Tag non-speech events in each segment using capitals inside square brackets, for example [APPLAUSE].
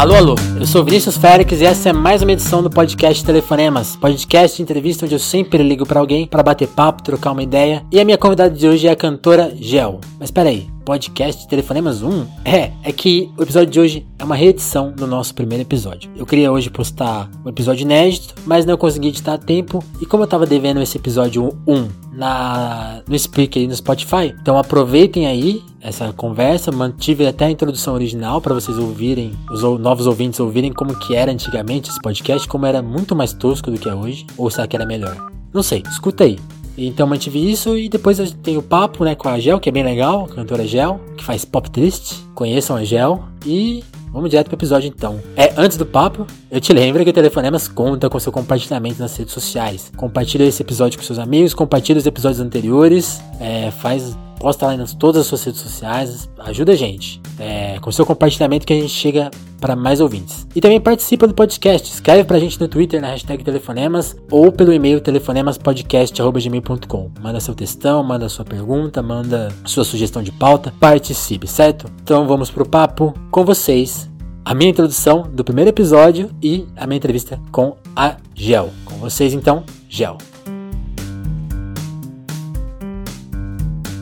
Alô, alô, eu sou Vinícius Félix e essa é mais uma edição do podcast Telefonemas, podcast de entrevista onde eu sempre ligo para alguém para bater papo, trocar uma ideia. E a minha convidada de hoje é a cantora Gel. Mas peraí, podcast Telefonemas 1? É, é que o episódio de hoje é uma reedição do nosso primeiro episódio. Eu queria hoje postar um episódio inédito, mas não consegui editar a tempo. E como eu tava devendo esse episódio 1 na, no Speaker e no Spotify, então aproveitem aí essa conversa, mantive até a introdução original para vocês ouvirem, os novos ouvintes ouvirem como que era antigamente esse podcast, como era muito mais tosco do que é hoje, ou será que era melhor? Não sei, escuta aí. Então mantive isso e depois tem o papo né, com a Gel, que é bem legal, a cantora Gel, que faz pop triste. Conheçam a Gel e vamos direto pro episódio então. É, antes do papo, eu te lembro que o Telefonemas conta com seu compartilhamento nas redes sociais. Compartilha esse episódio com seus amigos, compartilha os episódios anteriores, é, faz posta lá em todas as suas redes sociais, ajuda a gente. É, com seu compartilhamento que a gente chega para mais ouvintes. E também participa do podcast, escreve pra gente no Twitter na hashtag Telefonemas ou pelo e-mail telefonemaspodcast.gmail.com. Manda seu textão, manda sua pergunta, manda sua sugestão de pauta, participe, certo? Então vamos pro papo com vocês. A minha introdução do primeiro episódio e a minha entrevista com a Gel. Com vocês então, Gel.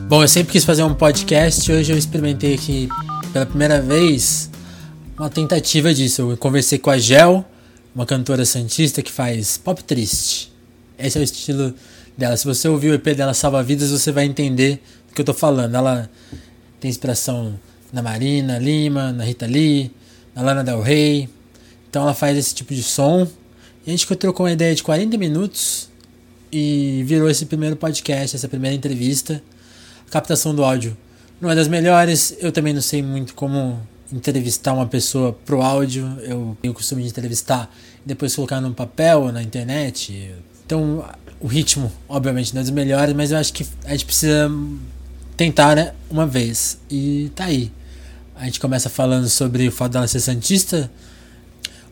Bom, eu sempre quis fazer um podcast. Hoje eu experimentei aqui pela primeira vez uma tentativa disso. Eu conversei com a Gel, uma cantora santista que faz pop triste. Esse é o estilo dela. Se você ouvir o EP dela Salva Vidas, você vai entender do que eu tô falando. Ela tem inspiração na Marina Lima, na Rita Lee, na Lana Del Rey. Então ela faz esse tipo de som. E a gente trocou uma ideia de 40 minutos e virou esse primeiro podcast, essa primeira entrevista captação do áudio não é das melhores. Eu também não sei muito como entrevistar uma pessoa pro áudio. Eu tenho o costume de entrevistar e depois colocar no papel ou na internet. Então, o ritmo, obviamente, não é dos melhores, mas eu acho que a gente precisa tentar, né, uma vez. E tá aí. A gente começa falando sobre o fato dela ser santista,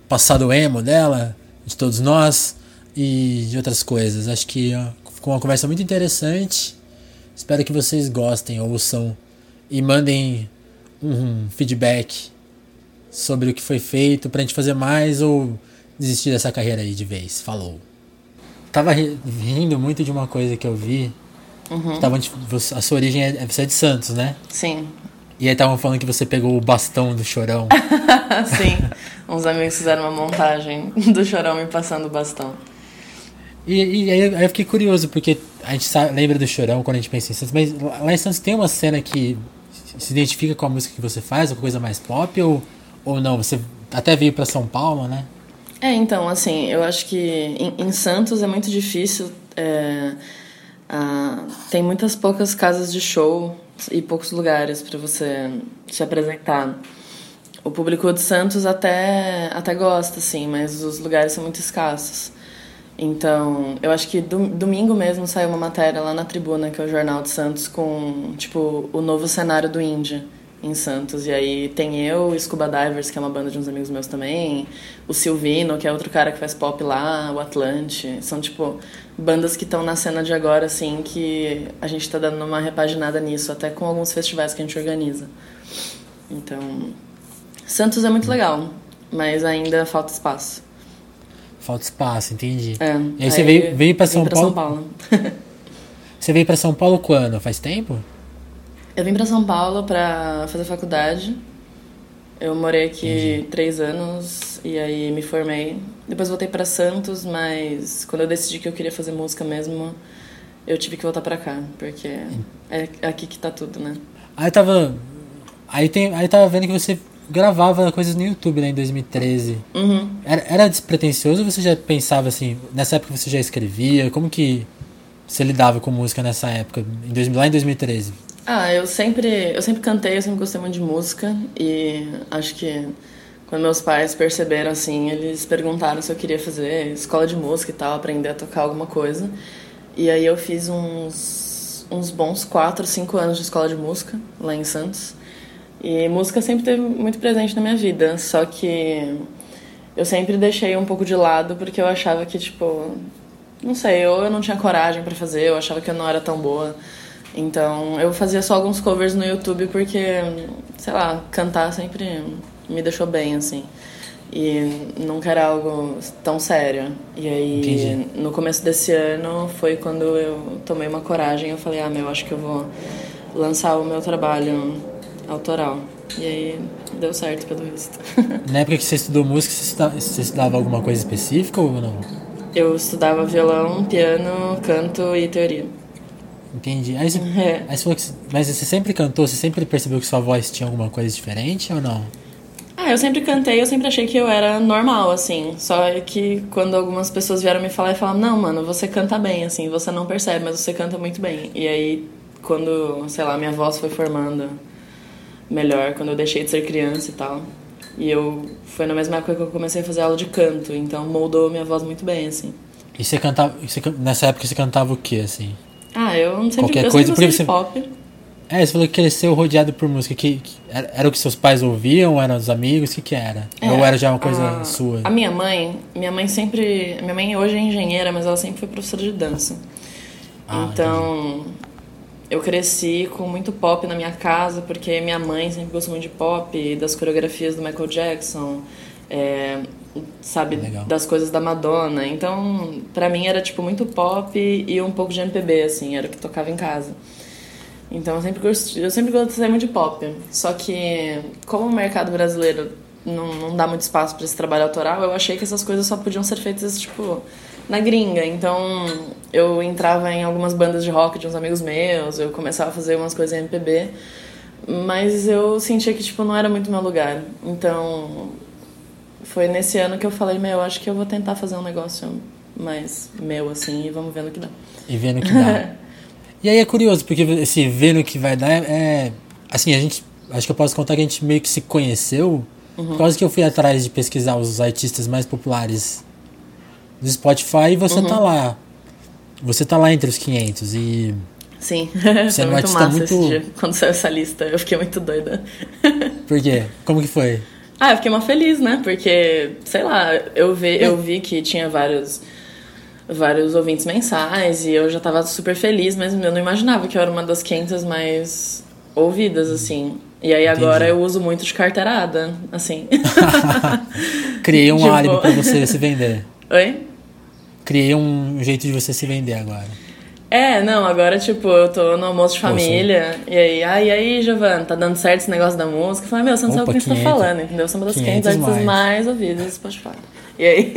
o passado emo dela, de todos nós e de outras coisas. Acho que ficou uma conversa muito interessante Espero que vocês gostem, ouçam e mandem um feedback sobre o que foi feito pra gente fazer mais ou desistir dessa carreira aí de vez. Falou. Tava rindo muito de uma coisa que eu vi. Uhum. Tava, a sua origem é, você é de Santos, né? Sim. E aí estavam falando que você pegou o bastão do chorão. [LAUGHS] Sim. Uns amigos fizeram uma montagem do chorão me passando o bastão. E, e aí, aí, eu fiquei curioso, porque a gente sabe, lembra do Chorão quando a gente pensa em Santos, mas lá em Santos tem uma cena que se identifica com a música que você faz, ou coisa mais pop, ou, ou não? Você até veio para São Paulo, né? É, então, assim, eu acho que em, em Santos é muito difícil. É, a, tem muitas poucas casas de show e poucos lugares para você se apresentar. O público de Santos até, até gosta, assim, mas os lugares são muito escassos. Então, eu acho que do, domingo mesmo saiu uma matéria lá na Tribuna, que é o Jornal de Santos, com, tipo, o novo cenário do Índia em Santos. E aí tem eu, Scuba Divers, que é uma banda de uns amigos meus também, o Silvino, que é outro cara que faz pop lá, o Atlante. São, tipo, bandas que estão na cena de agora, assim, que a gente tá dando uma repaginada nisso, até com alguns festivais que a gente organiza. Então, Santos é muito legal, mas ainda falta espaço. Falta espaço, entendi. É, e aí, você veio, veio para São, São Paulo? [LAUGHS] você veio para São Paulo quando? Faz tempo? Eu vim para São Paulo para fazer faculdade. Eu morei aqui entendi. três anos e aí me formei. Depois voltei para Santos, mas quando eu decidi que eu queria fazer música mesmo, eu tive que voltar para cá, porque é aqui que tá tudo, né? Aí tava. Aí, tem, aí tava vendo que você gravava coisas no YouTube, né, em 2013. Uhum. Era, era despretensioso ou você já pensava assim, nessa época você já escrevia? Como que você lidava com música nessa época, em 2000, lá em 2013? Ah, eu sempre, eu sempre cantei, eu sempre gostei muito de música e acho que quando meus pais perceberam assim, eles perguntaram se eu queria fazer escola de música e tal, aprender a tocar alguma coisa. E aí eu fiz uns, uns bons 4, 5 anos de escola de música lá em Santos. E música sempre teve muito presente na minha vida, só que eu sempre deixei um pouco de lado porque eu achava que, tipo, não sei, ou eu não tinha coragem para fazer, eu achava que eu não era tão boa. Então eu fazia só alguns covers no YouTube porque, sei lá, cantar sempre me deixou bem, assim. E nunca era algo tão sério. E aí, Entendi. no começo desse ano, foi quando eu tomei uma coragem. Eu falei, ah, meu, acho que eu vou lançar o meu trabalho autoral. E aí, deu certo, pelo visto. [LAUGHS] Na época que você estudou música, você estudava, você estudava alguma coisa específica ou não? Eu estudava violão, piano, canto e teoria. Entendi. Aí você, É. aí você falou que. Mas você sempre cantou, você sempre percebeu que sua voz tinha alguma coisa diferente ou não? Ah, eu sempre cantei, eu sempre achei que eu era normal, assim. Só que quando algumas pessoas vieram me falar e falaram, não, mano, você canta bem, assim, você não percebe, mas você canta muito bem. E aí, quando, sei lá, minha voz foi formando melhor, quando eu deixei de ser criança e tal. E eu. Foi na mesma época que eu comecei a fazer aula de canto, então moldou minha voz muito bem, assim. E você cantava. Você, nessa época você cantava o que, assim? Ah, eu sempre, Qualquer eu coisa, sempre você- pop. É, você falou que cresceu rodeado por música. Que, que- era, era o que seus pais ouviam? Eram os amigos? O que, que era? É, ou era já uma coisa a, sua? A minha mãe, minha mãe sempre. Minha mãe hoje é engenheira, mas ela sempre foi professora de dança. Ah, então, eu cresci com muito pop na minha casa, porque minha mãe sempre gostou muito de pop, das coreografias do Michael Jackson, é, sabe, Legal. das coisas da Madonna. Então, pra mim era tipo muito pop e um pouco de MPB, assim, era o que tocava em casa. Então eu sempre gostei, eu sempre gostei muito de pop. Só que como o mercado brasileiro não, não dá muito espaço para esse trabalho autoral, eu achei que essas coisas só podiam ser feitas tipo na gringa. Então eu entrava em algumas bandas de rock de uns amigos meus, eu começava a fazer umas coisas em MPB, mas eu sentia que tipo não era muito meu lugar. Então foi nesse ano que eu falei, meu, acho que eu vou tentar fazer um negócio mais meu assim e vamos ver no que dá. E vendo o que dá. [LAUGHS] e aí é curioso, porque esse vendo o que vai dar é, é- Assim, a gente. Acho que eu posso contar que a gente meio que se conheceu. Uhum. Por causa que eu fui atrás de pesquisar os artistas mais populares do Spotify e você Uhum. tá lá. Você tá lá entre os 500 e. Sim, [LAUGHS] Você é foi um muito artista massa muito- esse dia. Quando saiu essa lista, eu fiquei muito doida. [LAUGHS] Por quê? Como que foi? ah, eu fiquei uma feliz, né? Porque, sei lá, eu vi, eu vi que tinha vários vários ouvintes mensais e eu já tava super feliz, mas eu não imaginava que eu era uma das 500 mais ouvidas, assim. E aí agora eu uso muito de carteirada, assim. [LAUGHS] Criei um Tipo- álibi pra você se vender. Oi? Criei um jeito de você se vender agora. É, não, agora, tipo, eu tô no almoço de família, e aí, ah, e aí, Giovana, tá dando certo esse negócio da música? Eu falei, meu, você não sabe Opa, o que você tá 500. falando, entendeu? Você é uma das 500 500 artistas mais. mais ouvidas do Spotify. E aí,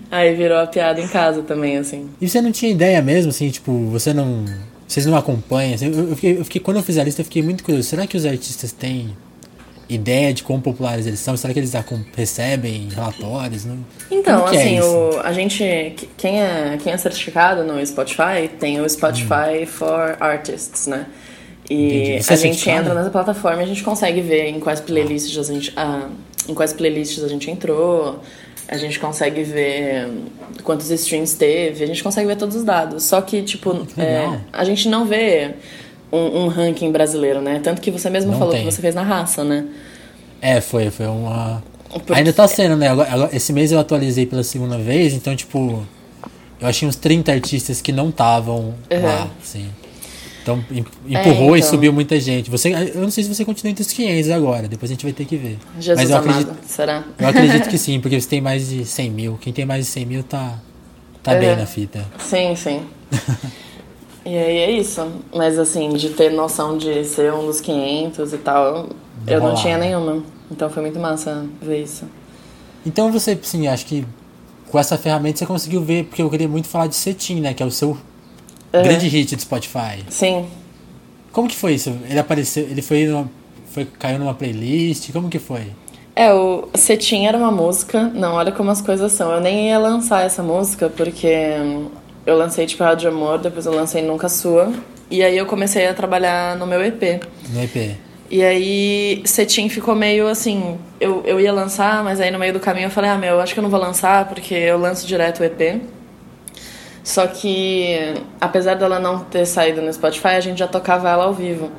[LAUGHS] aí virou a piada em casa também, assim. E você não tinha ideia mesmo, assim, tipo, você não. Vocês não acompanham? assim, eu, eu fiquei, eu fiquei- quando eu fiz a lista, eu fiquei muito curioso. Será que os artistas têm ideia de quão populares eles são? Será que eles recebem relatórios? Não? Então, é assim, isso? o, a gente, quem é, quem é certificado no Spotify, tem o Spotify for Artists, né? E Hum. A é gente entra nessa plataforma e a gente consegue ver em quais playlists a gente, ah, em quais playlists a gente entrou, a gente consegue ver quantos streams teve, a gente consegue ver todos os dados. Só que, tipo, é, a gente não vê um, um ranking brasileiro, né? Tanto que você mesmo Não falou tem. que você fez na raça, né? É, foi, foi uma. Porque- Ainda tá sendo, né? Esse mês eu atualizei pela segunda vez, então, tipo, eu achei uns 30 artistas que não estavam lá, Uhum. assim. Então, em- empurrou e então. subiu muita gente. Você, eu não sei se você continua entre os 500 agora, depois a gente vai ter que ver. Jesus Mas eu amado, acredito, será? eu acredito que sim, porque você tem mais de 100 mil. Quem tem mais de 100 mil tá, tá É. bem na fita. Sim, sim. [LAUGHS] e aí é isso. Mas assim, de ter noção de ser um dos 500 e tal, eu não tinha né? nenhuma. Então foi muito massa ver isso. Então você, sim, acho que com essa ferramenta você conseguiu ver, porque eu queria muito falar de Cetim, né? Que é o seu Uhum. grande hit do Spotify. Sim. Como que foi isso? Ele apareceu, ele foi, numa, foi caiu numa playlist, como que foi? É, o Cetim era uma música. Não, olha como as coisas são. Eu nem ia lançar essa música porque eu lancei tipo Rádio Amor, depois eu lancei Nunca Sua. E aí eu comecei a trabalhar no meu EP. No EP. E aí, Cetim ficou meio assim. Eu, eu ia lançar, mas aí no meio do caminho eu falei: ah, meu, acho que eu não vou lançar porque eu lanço direto o EP. Só que, apesar dela não ter saído no Spotify, a gente já tocava ela ao vivo.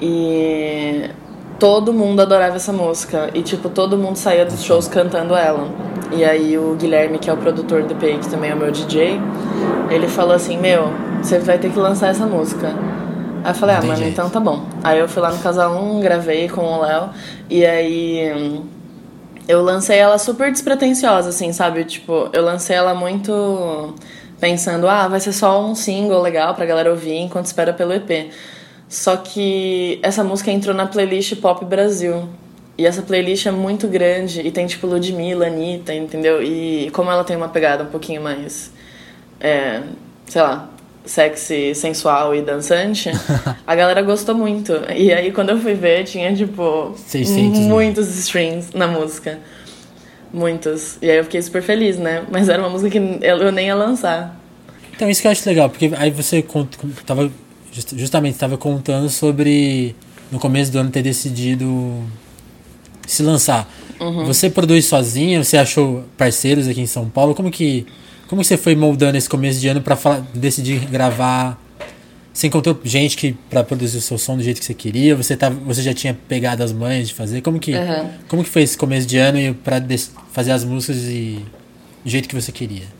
E todo mundo adorava essa música. E, tipo, todo mundo saía dos shows cantando ela. E aí, o Guilherme, que é o produtor do EP, que também é o meu DJ, ele falou assim: Meu, você vai ter que lançar essa música. Aí eu falei, ah, mano, então tá bom. Aí eu fui lá no Casa 1, gravei com o Léo, e aí hum, eu lancei ela super despretensiosa, assim, sabe? Tipo, eu lancei ela muito pensando, ah, vai ser só um single legal pra galera ouvir enquanto espera pelo EP. Só que essa música entrou na playlist Pop Brasil. E essa playlist é muito grande e tem tipo Ludmilla, Anitta, entendeu? E como ela tem uma pegada um pouquinho mais, é, sei lá, sexy, sensual e dançante, [LAUGHS] a galera gostou muito. E aí quando eu fui ver, tinha tipo 600, muitos né? streams na música. Muitos. E aí eu fiquei super feliz, né? Mas era uma música que eu nem ia lançar. Então isso que eu acho legal, porque aí você tava, justamente estava contando sobre no começo do ano ter decidido se lançar. Uhum. Você produz sozinha? Você achou parceiros aqui em São Paulo? Como que como você foi moldando esse começo de ano para decidir gravar? Você encontrou gente que para produzir o seu som do jeito que você queria? Você tava, você já tinha pegado as mães de fazer? Como que uhum. como que foi esse começo de ano para fazer as músicas e do jeito que você queria?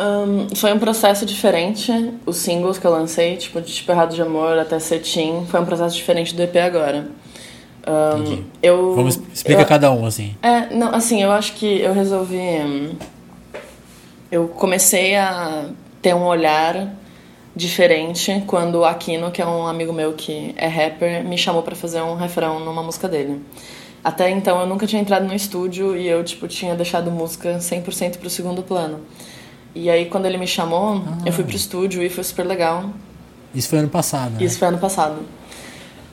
Um, foi um processo diferente. Os singles que eu lancei, tipo de Tipo Errado de Amor até Cetim, foi um processo diferente do EP agora. Um, eu, Vamos explica eu, cada um assim. É, não, assim, eu acho que eu resolvi hum, eu comecei a ter um olhar diferente quando o Aquino, que é um amigo meu que é rapper, me chamou para fazer um refrão numa música dele. Até então eu nunca tinha entrado no estúdio e eu tipo tinha deixado música 100% pro segundo plano. E aí quando ele me chamou, ah. eu fui pro estúdio e foi super legal. Isso foi ano passado, né? Isso foi ano passado.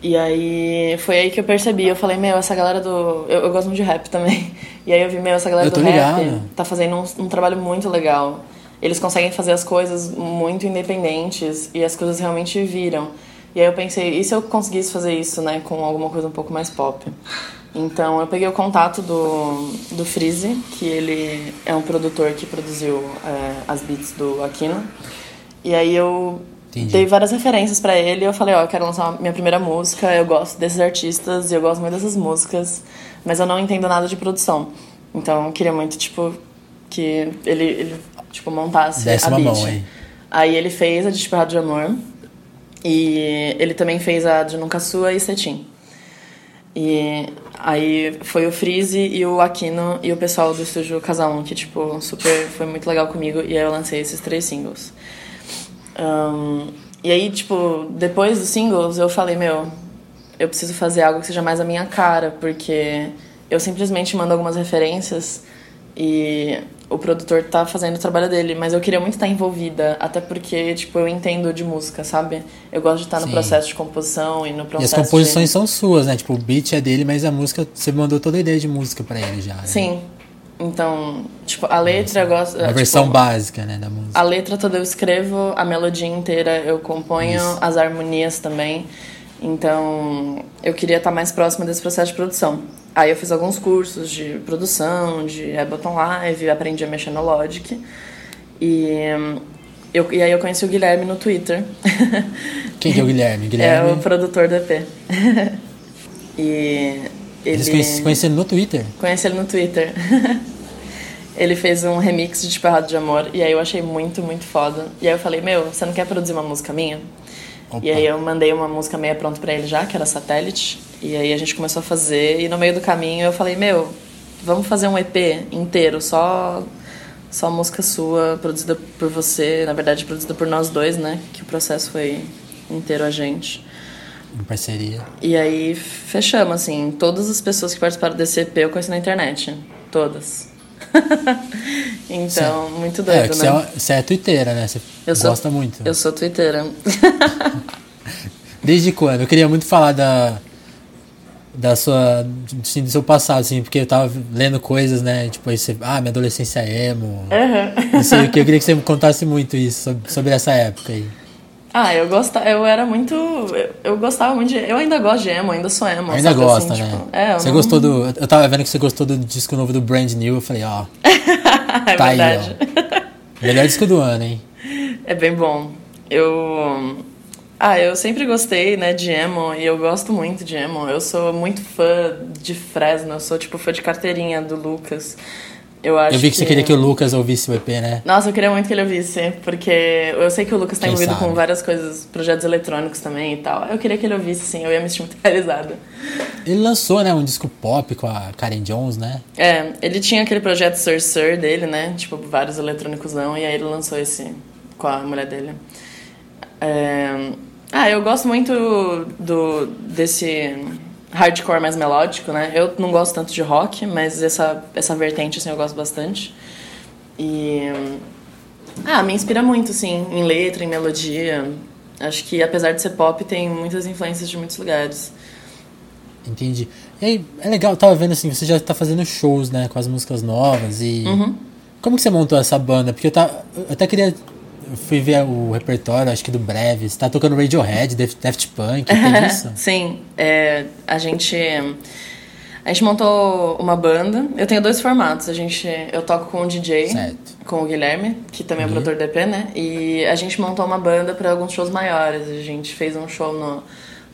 E aí foi aí que eu percebi, eu falei, meu, essa galera do. Eu, eu gosto muito de rap também. [LAUGHS] E aí eu vi, meu, essa galera do ligado. rap tá fazendo um, um trabalho muito legal. Eles conseguem fazer as coisas muito independentes e as coisas realmente viram. E aí eu pensei, e se eu conseguisse fazer isso, né, com alguma coisa um pouco mais pop? Então eu peguei o contato do, do Freeze, que ele é um produtor que produziu é, as beats do Aquino. E aí eu Entendi. Dei várias referências para ele e eu falei, ó, eu quero lançar minha primeira música, eu gosto desses artistas e eu gosto muito dessas músicas, mas eu não entendo nada de produção. Então eu queria muito, tipo, que ele, ele tipo, montasse Desce a beat. Mão, aí. aí ele fez a de Desperrado de Amor e ele também fez a de Nunca Sua e Cetim. E aí foi o Freeze e o Aquino e o pessoal do estúdio Casal 1, que, tipo, super, foi muito legal comigo. E aí eu lancei esses três singles. Um, e aí, tipo, depois dos singles, eu falei, meu, eu preciso fazer algo que seja mais a minha cara, porque eu simplesmente mando algumas referências e o produtor tá fazendo o trabalho dele, mas eu queria muito estar envolvida, até porque, tipo, eu entendo de música, sabe? Eu gosto de estar Sim. no processo de composição e no processo E as composições de... são suas, né? Tipo, o beat é dele, mas a música, você mandou toda a ideia de música para ele já. Né? Sim, então, tipo, a letra eu gosto. A tipo, versão básica, né, da música. A letra toda eu escrevo, a melodia inteira eu componho, Isso. as harmonias também. Então, eu queria estar mais próxima desse processo de produção. Aí eu fiz alguns cursos de produção, de Ableton Live, aprendi a mexer no Logic. E, eu, e aí eu conheci o Guilherme no Twitter. [LAUGHS] Quem que é o Guilherme? Guilherme? É o produtor do EP. e [LAUGHS] ele... Eles conheceram no Twitter? Conheci ele no Twitter. [LAUGHS] ele fez um remix de Tipo de Amor e aí eu achei muito, muito foda. E aí eu falei, meu, você não quer produzir uma música minha? Opa. E aí eu mandei uma música meia pronta para ele já, que era Satélite. E aí a gente começou a fazer e no meio do caminho eu falei, meu, vamos fazer um EP inteiro, só só música sua, produzida por você, na verdade produzida por nós dois, né? Que o processo foi inteiro a gente. Em parceria. E aí fechamos, assim. Todas as pessoas que participaram desse EP eu conheci na internet. Todas. [LAUGHS] então, muito doido, é, né? Você é, você é twitteira, né? Você eu gosta sou, muito. Eu sou twitteira. [LAUGHS] Desde quando? Eu queria muito falar da da sua assim, do seu passado assim porque eu tava lendo coisas né tipo aí você, ah minha adolescência é emo uhum. não sei o que eu queria que você me contasse muito isso sobre, sobre essa época aí ah, eu gostava, eu era muito. Eu, eu, gostava muito de. Eu ainda gosto de emo, ainda sou emo. Ainda sabe, gosta, assim, né? Tipo, é, você não... gostou do. Eu tava vendo que você gostou do disco novo do Brand New, eu falei, ó. [LAUGHS] é tá verdade. aí, ó. Melhor disco do ano, hein? É bem bom. Eu. Ah, eu sempre gostei, né, de emo e eu gosto muito de emo. Eu sou muito fã de Fresno, eu sou tipo fã de carteirinha do Lucas. Eu, acho eu vi que, que, você queria que o Lucas ouvisse o EP, né? Nossa, eu queria muito que ele ouvisse, porque eu sei que o Lucas tá Quem envolvido sabe? com várias coisas, projetos eletrônicos também e tal. Eu queria que ele ouvisse, sim, eu ia me sentir muito [LAUGHS] realizada. Ele lançou, né, um disco pop com a Karen Jones, né? É, ele tinha aquele projeto Sir Sir dele, né? Tipo, vários eletrônicos não, e aí ele lançou esse com a mulher dele. É... Ah, eu gosto muito do desse hardcore mais melódico, né? Eu não gosto tanto de rock, mas essa, essa vertente, assim, eu gosto bastante. E... Ah, me inspira muito, assim, em letra, em melodia. Acho que, apesar de ser pop, tem muitas influências de muitos lugares. Entendi. E aí, é legal, eu tava vendo assim, você já tá fazendo shows, né, com as músicas novas e... Uhum. Como que você montou essa banda? Porque eu, tá, eu até queria eu fui ver o repertório, acho que do Breve. Você tá tocando Radiohead, Daft, Punk, tem isso? Sim, é, a gente. A gente montou uma banda. Eu tenho dois formatos. A gente, eu toco com o DJ, certo. com o Guilherme, que também é uhum. produtor do EP, né? E a gente montou uma banda para alguns shows maiores. A gente fez um show no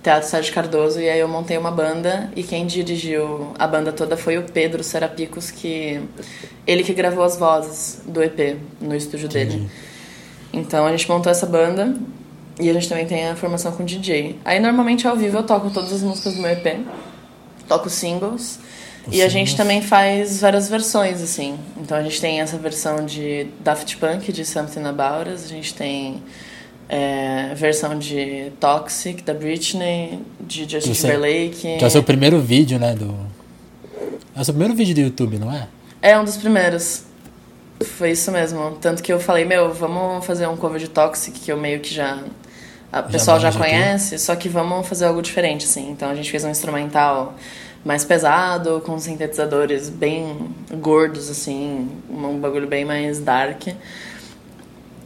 Teatro Sérgio Cardoso e aí eu montei uma banda e quem dirigiu a banda toda foi o Pedro Serapicos, que ele que gravou as vozes do EP no estúdio Entendi. dele. Então a gente montou essa banda e a gente também tem a formação com DJ. Aí normalmente ao vivo eu toco todas as músicas do meu EP, toco singles. e a gente também faz várias versões, assim. Então a gente tem essa versão de Daft Punk, de Something About Us. A gente tem é, versão de Toxic, da Britney, de Justin Timberlake. Que é o seu primeiro vídeo, né? Do... É o seu primeiro vídeo do YouTube, não é? É um dos primeiros. Foi isso mesmo. Tanto que eu falei, meu, vamos fazer um cover de Toxic, que eu meio que já. O pessoal já, já conhece, só que vamos fazer algo diferente, assim. Então a gente fez um instrumental mais pesado, com sintetizadores bem gordos, assim, um bagulho bem mais dark.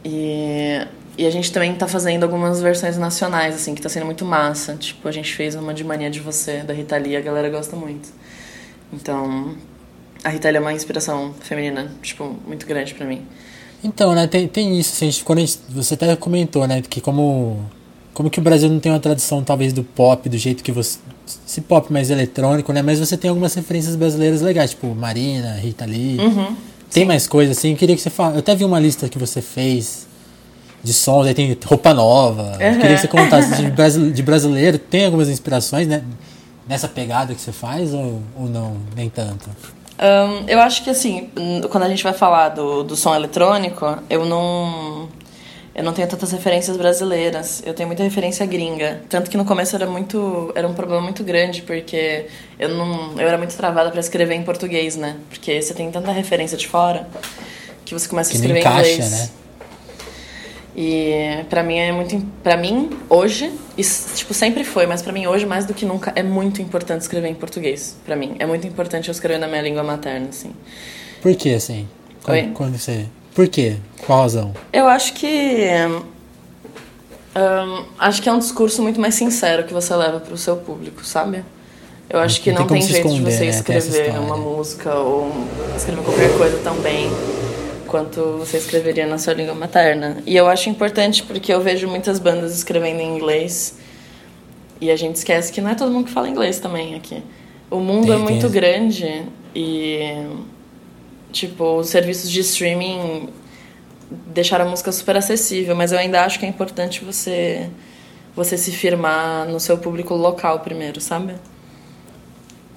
E, e a gente também tá fazendo algumas versões nacionais, assim, que tá sendo muito massa. Tipo, a gente fez uma de Mania de Você, da Rita Lee, a galera gosta muito. Então, a Rita é uma inspiração feminina, tipo, muito grande para mim. Então, né, tem, tem isso, assim, quando gente, você até comentou, né, que como, como que o Brasil não tem uma tradição, talvez, do pop, do jeito que você... Esse pop mais eletrônico, né, mas você tem algumas referências brasileiras legais, tipo Marina, Rita Lee. Uhum, tem sim. mais coisas, assim, eu queria que você falasse... Eu até vi uma lista que você fez de sons, aí tem roupa nova. Uhum. Eu queria que você contasse de, de brasileiro, tem algumas inspirações, né, nessa pegada que você faz ou, ou não, nem tanto? Um, eu acho que assim, quando a gente vai falar do, do som eletrônico, eu não. Eu não tenho tantas referências brasileiras, eu tenho muita referência gringa. Tanto que no começo era muito. Era um problema muito grande, porque eu não. Eu era muito travada para escrever em português, né? Porque você tem tanta referência de fora que você começa que a escrever em inglês. Né? E para mim é muito para mim hoje, isso, tipo sempre foi, mas para mim hoje mais do que nunca é muito importante escrever em português, para mim. É muito importante eu escrever na minha língua materna, assim. Por que assim? Quando, quando você Por quê? Qual razão? Eu acho que um, acho que é um discurso muito mais sincero que você leva para o seu público, sabe? Eu acho que não, não tem, tem jeito esconder, de você né? escrever uma música ou escrever qualquer coisa tão bem quanto você escreveria na sua língua materna. E eu acho importante porque eu vejo muitas bandas escrevendo em inglês e a gente esquece que não é todo mundo que fala inglês também aqui. O mundo tem, é muito tem. grande e tipo, os serviços de streaming deixaram a música super acessível, mas eu ainda acho que é importante você você se firmar no seu público local primeiro, sabe?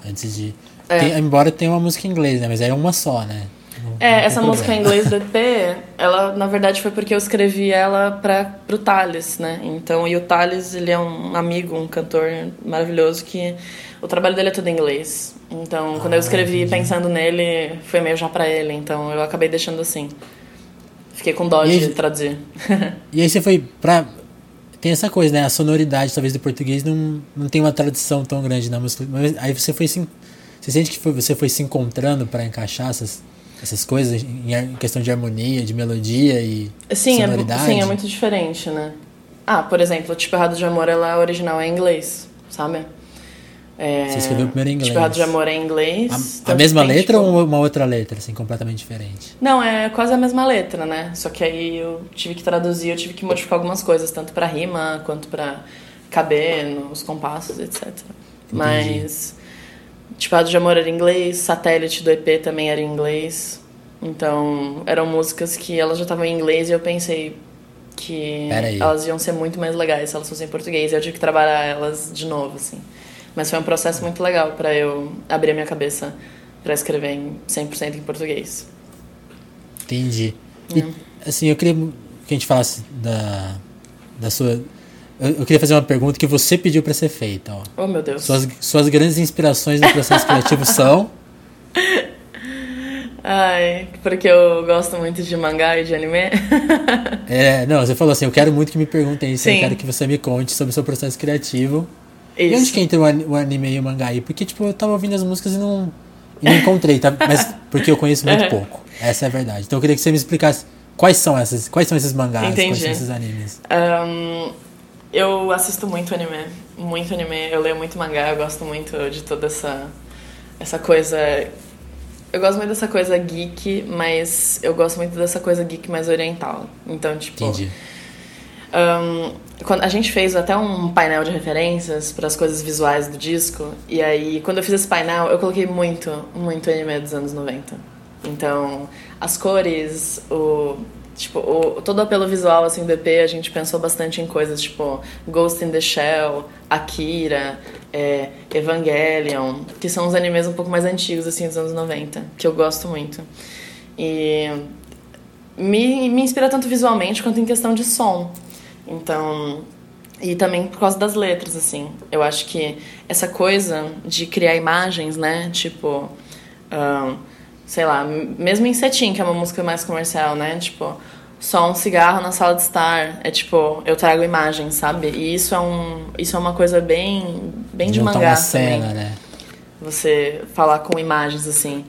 Antes de é. tem, embora tenha uma música em inglês, né? Mas é uma só, né? É, essa música em inglês do EP, ela na verdade foi porque eu escrevi ela para pro Thales, né? Então, e o Thales, ele é um amigo, um cantor maravilhoso que o trabalho dele é tudo em inglês. Então, quando ah, eu escrevi entendi. pensando nele, foi meio já para ele, então eu acabei deixando assim. Fiquei com dó de traduzir. [LAUGHS] e aí você foi pra tem essa coisa, né? A sonoridade, talvez, do português não, não tem uma tradição tão grande na música. Mas aí você foi se. Você sente que foi, você foi se encontrando para encaixar essas, essas coisas em questão de harmonia, de melodia e sim, é sonoridade? É, sim, é muito diferente, né? Ah, por exemplo, Tipo Errado de Amor, ela original é em inglês, sabe? É, Você escreveu primeiro em inglês. Tipo Errado de Amor é em inglês. A, a mesma tem, letra tipo... ou uma outra letra, assim, completamente diferente? Não, é quase a mesma letra, né? Só que aí eu tive que traduzir, eu tive que modificar algumas coisas, tanto pra rima quanto pra caber nos compassos, etc. Entendi. Mas Tipo, a de amor era em inglês, satélite do EP também era em inglês. Então, eram músicas que elas já estavam em inglês e eu pensei que elas iam ser muito mais legais se elas fossem em português. Eu tive que trabalhar elas de novo, assim. Mas foi um processo muito legal para eu abrir a minha cabeça para escrever em 100% em português. Entendi. E, assim, eu queria que a gente falasse da, da sua. Eu, eu queria fazer uma pergunta que você pediu para ser feita. Ó. Oh, meu Deus. Suas, suas grandes inspirações no processo criativo [LAUGHS] são. Ai, porque eu gosto muito de mangá e de anime. [LAUGHS] É, não, você falou assim, eu quero muito que me perguntem isso, eu Sim. quero que você me conte sobre o seu processo criativo. E Isso. onde que entra o an- o anime e o mangá aí? Porque, tipo, eu tava ouvindo as músicas e não, e não encontrei, tá? Mas porque eu conheço muito Uhum. [LAUGHS] pouco. Essa é a verdade. Então eu queria que você me explicasse quais são essas, quais são esses mangás, quais Entendi. são esses animes. Ahn, eu assisto muito anime, muito anime. Eu leio muito mangá, eu gosto muito de toda essa, essa coisa. Eu gosto muito dessa coisa geek, mas eu gosto muito dessa coisa geek mais oriental. Então, tipo. Entendi. Ahn, quando a gente fez até um painel de referências para as coisas visuais do disco, e aí quando eu fiz esse painel, eu coloquei muito, muito anime dos anos 90. Então, as cores, o tipo, o, todo o apelo visual assim do EP, a gente pensou bastante em coisas tipo Ghost in the Shell, Akira, é, Evangelion, que são os animes um pouco mais antigos assim dos anos 90, que eu gosto muito. E me, me inspira tanto visualmente quanto em questão de som. Então, e também por causa das letras, assim. Eu acho que essa coisa de criar imagens, né? Tipo, ahn, sei lá, mesmo em Cetim, que é uma música mais comercial, né? Tipo, só um cigarro na sala de estar. É tipo, eu trago imagens, sabe? E isso é, um, isso é uma coisa bem, bem de Montar mangá uma também cena, né? você falar com imagens assim.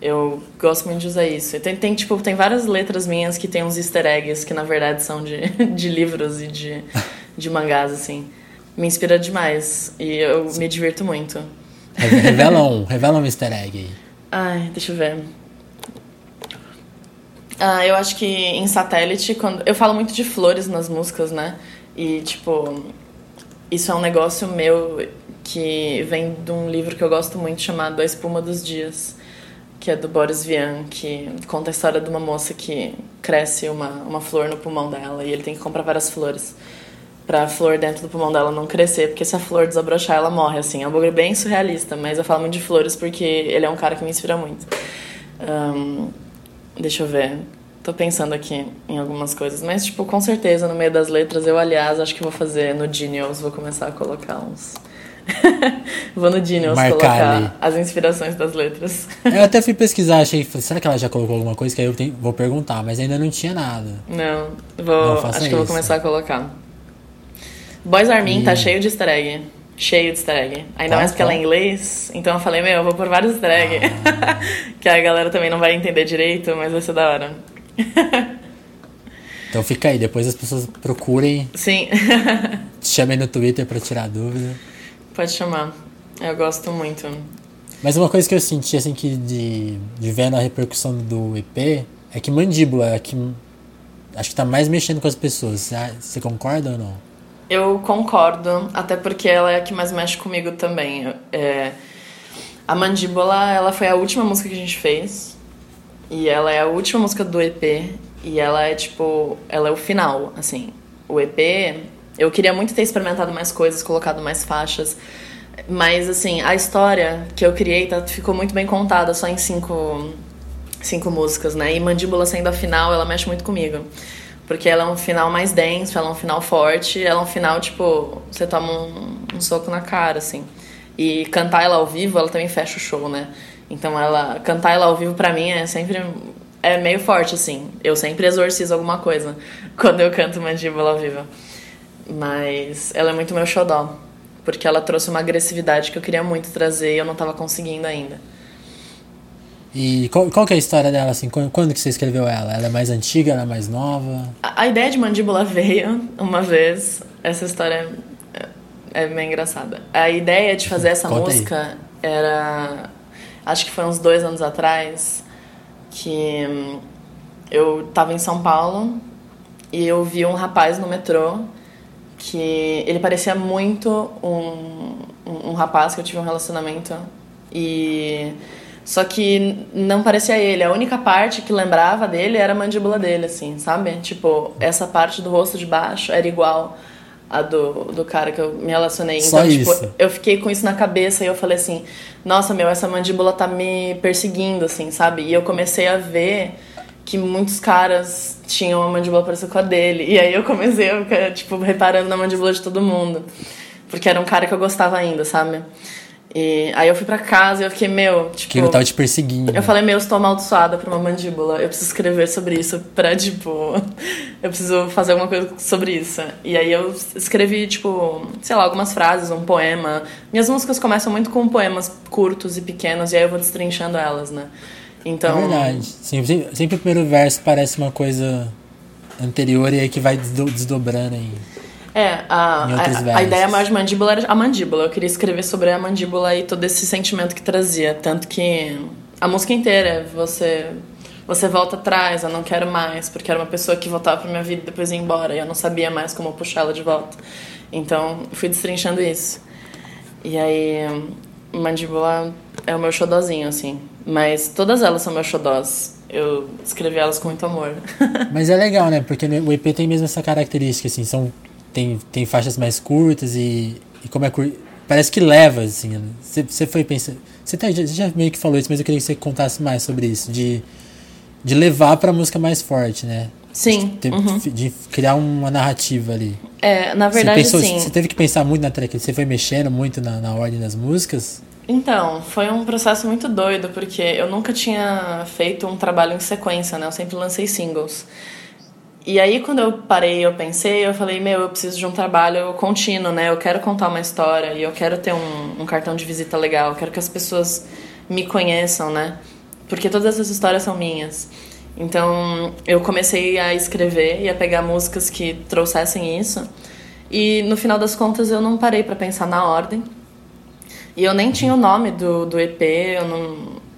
Eu gosto muito de usar isso. E Tem, tem, tipo, tem várias letras minhas que tem uns easter eggs que na verdade são de, [LAUGHS] de livros e de, de mangás, assim. Me inspira demais. E eu me divirto muito. Re- Revela um, revela um easter egg aí. Ai, deixa eu ver. Ah, eu acho que em satélite, quando. Eu falo muito de flores nas músicas, né? E, tipo, isso é um negócio meu que vem de um livro que eu gosto muito chamado A Espuma dos Dias, que é do Boris Vian, que conta a história de uma moça que cresce uma, uma flor no pulmão dela e ele tem que comprar várias flores pra flor dentro do pulmão dela não crescer, porque se a flor desabrochar, ela morre, assim. É um bagulho bem surrealista, mas eu falo muito de flores porque ele é um cara que me inspira muito. Ahn, deixa eu ver. Tô pensando aqui em algumas coisas, mas, tipo, com certeza, no meio das letras, eu, aliás, acho que vou fazer no Genius, vou começar a colocar uns... [LAUGHS] vou no Genius Marcar colocar ali. as inspirações das letras. [LAUGHS] Eu até fui pesquisar, achei, será que ela já colocou alguma coisa? Que aí eu tenho- vou perguntar, mas ainda não tinha nada. Não, vou, Não acho que eu vou isso. começar a colocar. Boys Me tá E- cheio de easter egg. Cheio de easter egg. Ainda Qual, mais porque ela é em inglês. Então eu falei, meu, eu vou por vários easter egg. Ah. [LAUGHS] que a galera também não vai entender direito, mas vai ser da hora. [LAUGHS] Então fica aí, depois as pessoas procurem, Sim, [LAUGHS] te chamem no Twitter pra tirar dúvida. pode chamar. Eu gosto muito. Mas uma coisa que eu senti, assim, que de, de vendo a repercussão do EP, é que Mandíbula é que acho que tá mais mexendo com as pessoas. Você concorda ou não? Eu concordo, até porque ela é a que mais mexe comigo também. É, a Mandíbula, ela foi a última música que a gente fez. E ela é a última música do EP. E ela é tipo. Ela é o final, assim. O EP. Eu queria muito ter experimentado mais coisas, colocado mais faixas. Mas, assim, a história que eu criei tá, ficou muito bem contada, só em cinco, cinco músicas, né? E Mandíbula sendo a final, ela mexe muito comigo. Porque ela é um final mais denso, ela é um final forte, ela é um final, tipo, você toma um, um soco na cara, assim. E cantar ela ao vivo, ela também fecha o show, né? Então ela. Cantar ela ao vivo pra mim é sempre. É meio forte, assim. Eu sempre exorcizo alguma coisa [LAUGHS] quando eu canto Mandíbula ao vivo. Mas ela é muito meu xodó. Porque ela trouxe uma agressividade que eu queria muito trazer e eu não tava conseguindo ainda. E qual, qual que é a história dela, assim? Quando, quando que você escreveu ela? Ela é mais antiga, ela é mais nova? A, a ideia de Mandíbula veio uma vez. Essa história é, é bem engraçada. A ideia de fazer essa Conta aí. música era. Acho que foi uns dois anos atrás. Que hum, eu tava em São Paulo e eu vi um rapaz no metrô que ele parecia muito um, um, um rapaz que eu tive um relacionamento e Só que não parecia ele. A única parte que lembrava dele era a mandíbula dele, assim, sabe? Tipo, essa parte do rosto de baixo era igual a do, do cara que eu me relacionei. Só então, tipo, isso. eu fiquei com isso na cabeça e eu falei assim, nossa, meu, essa mandíbula tá me perseguindo, assim, sabe? E eu comecei a ver que muitos caras tinham uma mandíbula parecida com a dele. E aí eu comecei a ficar, tipo, reparando na mandíbula de todo mundo. Porque era um cara que eu gostava ainda, sabe? E aí eu fui pra casa e eu fiquei, meu, tipo. Que ele tava te perseguindo. Eu falei, meu, eu estou amaldiçoada por uma mandíbula. Eu preciso escrever sobre isso pra, tipo. [LAUGHS] Eu preciso fazer alguma coisa sobre isso. E aí eu escrevi, tipo, sei lá, algumas frases, um poema. Minhas músicas começam muito com poemas curtos e pequenos, e aí eu vou destrinchando elas, né? Então. É verdade. Sempre, sempre o primeiro verso parece uma coisa anterior e aí que vai desdo- desdobrando em. É, a, a, a ideia maior de mandíbula era a mandíbula. Eu queria escrever sobre a mandíbula e todo esse sentimento que trazia. Tanto que a música inteira, é você você volta atrás, eu não quero mais, porque era uma pessoa que voltava pra minha vida e depois ia embora, e eu não sabia mais como puxar ela de volta. Então, fui destrinchando isso. E aí, mandíbula é o meu xodozinho, assim. Mas todas elas são meus xodós. Eu escrevi elas com muito amor. [LAUGHS] Mas é legal, né? Porque o EP tem mesmo essa característica, assim, são, tem, tem faixas mais curtas e, e como é curto. Parece que leva, assim. né? Você, foi pensando. Você tá- já, meio que falou isso, mas eu queria que você contasse mais sobre isso. De, de levar pra música mais forte, né? Sim. De, uhum. de criar uma narrativa ali. É, na verdade, você, pensou, sim. você teve que pensar muito na track, você foi mexendo muito na, na ordem das músicas. Então, foi um processo muito doido, porque eu nunca tinha feito um trabalho em sequência, né? Eu sempre lancei singles. E aí, quando eu parei eu pensei, eu falei, meu, eu preciso de um trabalho contínuo, né? Eu quero contar uma história e eu quero ter um, um cartão de visita legal, eu quero que as pessoas me conheçam, né? Porque todas essas histórias são minhas. Então, eu comecei a escrever e a pegar músicas que trouxessem isso. E no final das contas, eu não parei para pensar na ordem. E eu nem tinha o nome do, do EP, eu não,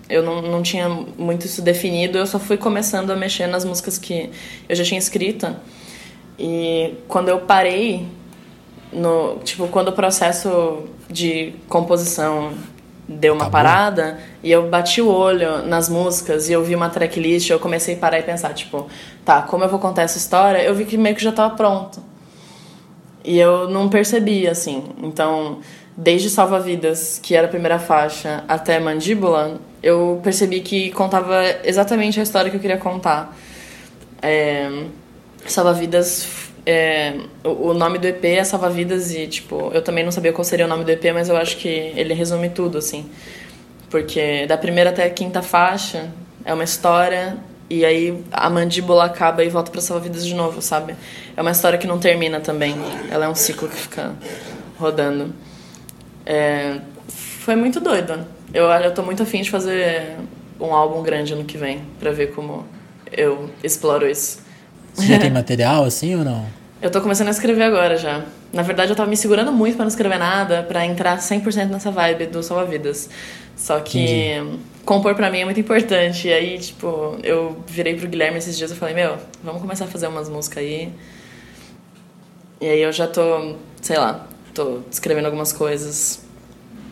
eu não, não tinha muito isso definido, eu só fui começando a mexer nas músicas que eu já tinha escrito. E quando eu parei, no, tipo, quando o processo de composição deu uma Acabou. parada e eu bati o olho nas músicas e eu vi uma tracklist, eu comecei a parar e pensar, tipo, tá, como eu vou contar essa história? Eu vi que meio que já estava pronto. E eu não percebi, assim. Então, desde Salva Vidas, que era a primeira faixa, até Mandíbula, eu percebi que contava exatamente a história que eu queria contar. É, Salva Vidas. É, o o nome do EP é Salva Vidas e, tipo, eu também não sabia qual seria o nome do EP, mas eu acho que ele resume tudo, assim. Porque da primeira até a quinta faixa é uma história e aí a mandíbula acaba e volta pra Salva Vidas de novo, sabe? É uma história que não termina também. Ela é um ciclo que fica rodando. É, foi muito doido. Eu, eu tô muito afim de fazer um álbum grande ano que vem, pra ver como eu exploro isso. Você já tem [LAUGHS] material assim ou não? Eu tô começando a escrever agora já. Na verdade, eu tava me segurando muito pra não escrever nada, pra entrar 100% nessa vibe do Salva Vidas. Só que compor pra mim é muito importante. E aí, tipo, eu virei pro Guilherme esses dias e falei: Meu, vamos começar a fazer umas músicas aí. E aí eu já tô, sei lá, tô escrevendo algumas coisas.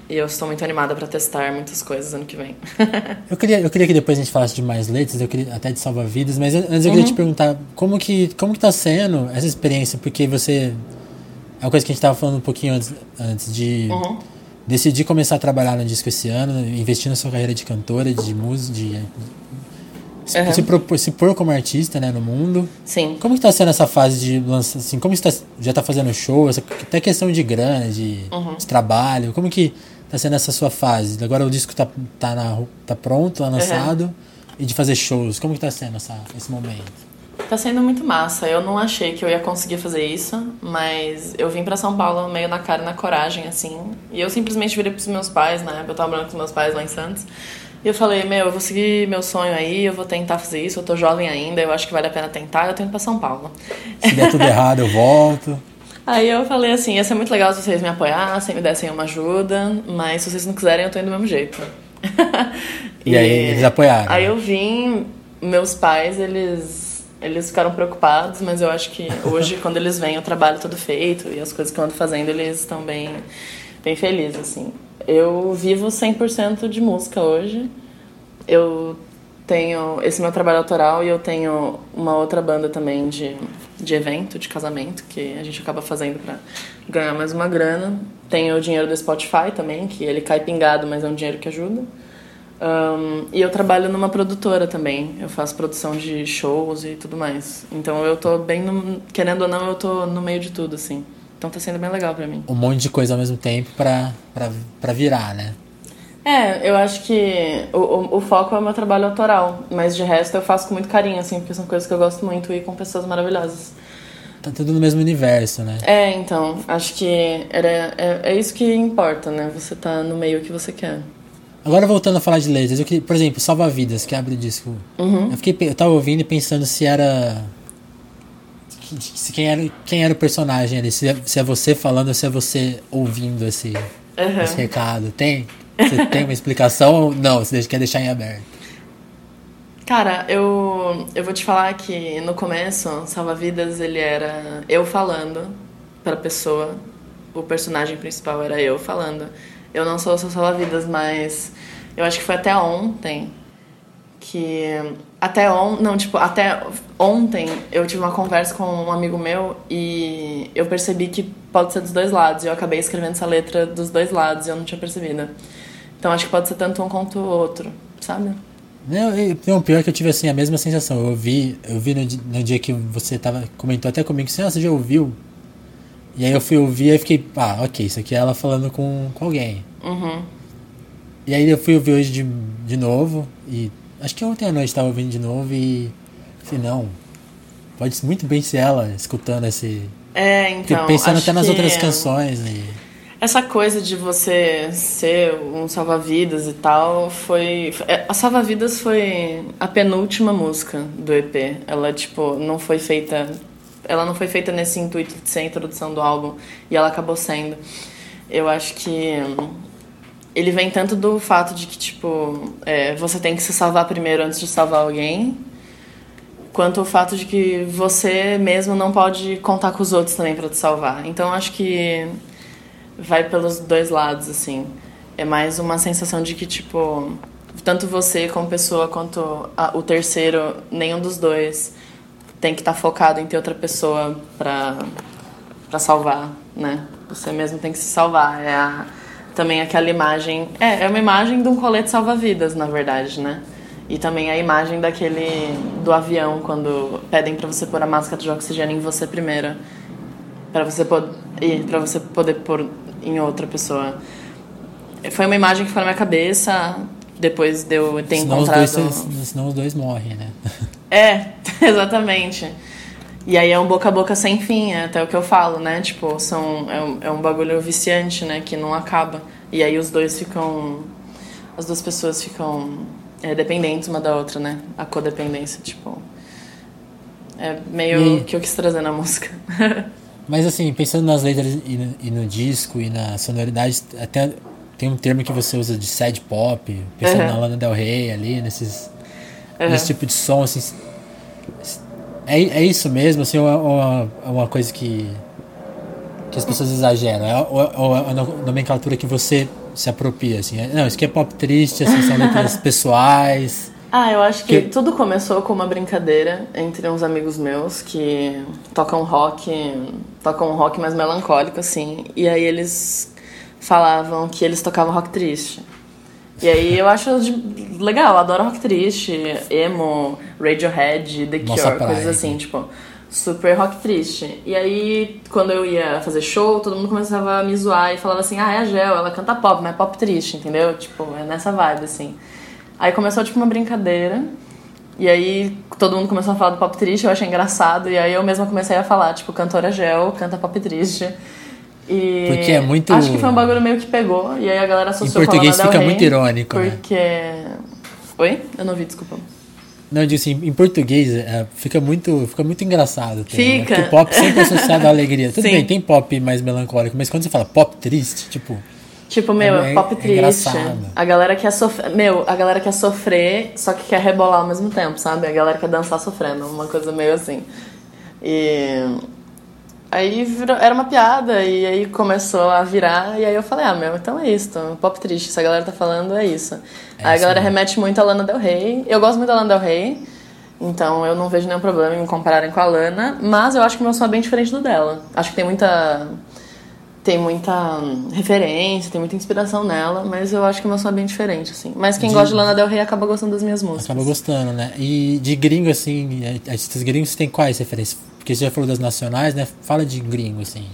E eu estou muito animada pra testar muitas coisas ano que vem. [LAUGHS] Eu queria, eu queria que depois a gente falasse de mais letras, eu queria até de salvar vidas, mas antes eu queria Uhum. te perguntar como que, como que tá sendo essa experiência, porque você. É uma coisa que a gente tava falando um pouquinho antes, antes de Uhum. decidir começar a trabalhar no disco esse ano, investir na sua carreira de cantora, de música, de. Se, Uhum. se, propor- se pôr como artista né, no mundo. Sim. Como que tá sendo essa fase de lançar, assim, como você tá, já tá fazendo show, essa, até questão de grana, de, Uhum. de trabalho, como que tá sendo essa sua fase? Agora o disco tá, tá, na, tá pronto, tá lançado, e de fazer shows, como que tá sendo essa, esse momento? Tá sendo muito massa. Eu não achei que eu ia conseguir fazer isso, mas eu vim pra São Paulo meio na cara e na coragem, assim. E eu simplesmente virei pros meus pais, né? Eu tava morando com os meus pais lá em Santos. E eu falei, meu, eu vou seguir meu sonho aí, eu vou tentar fazer isso, eu tô jovem ainda, eu acho que vale a pena tentar, eu tô indo pra São Paulo. Se der tudo [LAUGHS] errado, eu volto. Aí eu falei assim, ia ser muito legal se vocês me apoiassem, me dessem uma ajuda, mas se vocês não quiserem, eu tô indo do mesmo jeito. [LAUGHS] E aí, eles apoiaram? Aí eu vim, meus pais, eles eles ficaram preocupados, mas eu acho que hoje, [LAUGHS] quando eles veem o trabalho todo feito e as coisas que eu ando fazendo, eles estão bem, bem felizes, assim. Eu vivo 100% de música hoje, eu tenho esse meu trabalho autoral e eu tenho uma outra banda também de, de evento, de casamento, que a gente acaba fazendo para ganhar mais uma grana. Tenho o dinheiro do Spotify também, que ele cai pingado, mas é um dinheiro que ajuda. Um, e eu trabalho numa produtora também. Eu faço produção de shows e tudo mais. Então eu tô bem no, querendo ou não, eu tô no meio de tudo assim. Então tá sendo bem legal para mim. Um monte de coisa ao mesmo tempo pra virar, né? É, eu acho que o, o, o, foco é o meu trabalho autoral, mas de resto eu faço com muito carinho, assim, porque são coisas que eu gosto muito e com pessoas maravilhosas. Tá tudo no mesmo universo, né? É, então, acho que era, é, é isso que importa, né? Você tá no meio que você quer. Agora voltando a falar de letras, eu queria, por exemplo, Salva Vidas, que abre o disco. Uhum. Eu, fiquei, eu tava ouvindo e pensando se era. Se quem era, quem era o personagem ali, se é, se é você falando ou se é você ouvindo esse, uhum. esse recado. Tem? Você tem uma explicação ou não? Você quer deixar em aberto? Cara, eu, eu vou te falar que no começo, Salva Vidas, ele era eu falando pra pessoa. O personagem principal era eu falando. Eu não sou seu salva-vidas, mas eu acho que foi até ontem que até on, não, tipo, até ontem eu tive uma conversa com um amigo meu e eu percebi que pode ser dos dois lados. Eu acabei escrevendo essa letra dos dois lados e eu não tinha percebido. Então acho que pode ser tanto um quanto o outro, sabe? Não, não, pior que eu tive assim a mesma sensação. Eu vi, eu vi no, no dia que você tava comentou até comigo assim, ah, você já ouviu? E aí eu fui ouvir e fiquei, ah, ok, isso aqui é ela falando com, com alguém. Uhum. E aí eu fui ouvir hoje de, de novo e acho que ontem à noite estava ouvindo de novo e falei, não, pode muito bem ser ela escutando esse. É, então. pensando até nas outras canções. E... Essa coisa de você ser um salva-vidas e tal foi. É, a Salva-Vidas foi a penúltima música do EP. Ela, tipo, não foi feita. Ela não foi feita nesse intuito de ser a introdução do álbum e ela acabou sendo. Eu acho que ele vem tanto do fato de que, tipo, é, você tem que se salvar primeiro antes de salvar alguém, quanto o fato de que você mesmo não pode contar com os outros também para te salvar. Então acho que vai pelos dois lados, assim. É mais uma sensação de que, tipo, tanto você como pessoa quanto a, o terceiro, nenhum dos dois tem que estar tá focado em ter outra pessoa pra, pra salvar, né? Você mesmo tem que se salvar. É a, também aquela imagem. É, é uma imagem de um colete salva-vidas, na verdade, né? E também a imagem daquele. do avião, quando pedem para você pôr a máscara de oxigênio em você primeiro. para você, pod pra você poder pôr em outra pessoa. Foi uma imagem que foi na minha cabeça depois de eu ter senão encontrado. Os dois, senão os dois morrem, né? [LAUGHS] É, [LAUGHS] exatamente. E aí é um boca a boca sem fim, é até o que eu falo, né? Tipo, são, é, um, é um bagulho viciante, né? Que não acaba. E aí os dois ficam. As duas pessoas ficam é, dependentes uma da outra, né? A codependência, tipo. É meio que eu quis trazer na música. [LAUGHS] Mas assim, pensando nas letras e no, e no, disco e na sonoridade, até tem um termo que você usa de sad pop, pensando uhum. na Lana Del Rey ali, nesses, uhum. nesse tipo de som, assim. É, é isso mesmo, assim, ou é uma, é uma coisa que, que as pessoas exageram? É, ou, ou é a nomenclatura que você se apropria, assim? É, não, isso aqui é pop triste, assim, são letras [LAUGHS] pessoais. Ah, eu acho que, que, tudo começou com uma brincadeira entre uns amigos meus que tocam rock, tocam rock mais melancólico, assim. E aí eles falavam que eles tocavam rock triste. E aí eu acho legal, adoro rock triste, emo, Radiohead, The Nossa Cure, praia, coisas assim, tipo, super rock triste. E aí, quando eu ia fazer show, todo mundo começava a me zoar e falava assim, ah, é a Gel, ela canta pop, mas é pop triste, entendeu? Tipo, é nessa vibe, assim. Aí começou, tipo, uma brincadeira. E aí todo mundo começou a falar do pop triste, eu achei engraçado. E aí eu mesma comecei a falar, tipo, cantora Gel, canta pop triste. E porque é muito. Acho que foi um bagulho meio que pegou. E aí a galera associou Em português fica muito irônico. Né? Porque. Né? Oi? Eu não ouvi, desculpa. Não, eu disse, em português é, fica, muito, fica muito engraçado. Também, fica. Né? Porque o pop sempre é associado à alegria. [LAUGHS] Tudo Sim. bem, tem pop mais melancólico, mas quando você fala pop triste, tipo. Tipo, meu, é, pop é triste. a galera quer sofrer. Meu, a galera quer sofrer, só que quer rebolar ao mesmo tempo, sabe? A galera quer dançar sofrendo. Uma coisa meio assim. E Aí virou, era uma piada, e aí começou a virar, e aí eu falei, ah, meu, então é isso, pop triste, se a galera tá falando, é isso. É aí a galera remete muito a Lana Del Rey. Eu gosto muito da Lana Del Rey, então eu não vejo nenhum problema em me compararem com a Lana, mas eu acho que o meu som é bem diferente do dela. Acho que tem muita. Tem muita referência, tem muita inspiração nela, mas eu acho que o meu som é bem diferente, assim. Mas quem de... gosta de Lana Del Rey acaba gostando das minhas músicas. Acaba gostando, né? E de gringo, assim, artistas gringos, tem quais referências? Porque você já falou das nacionais, né? Fala de gringo, assim.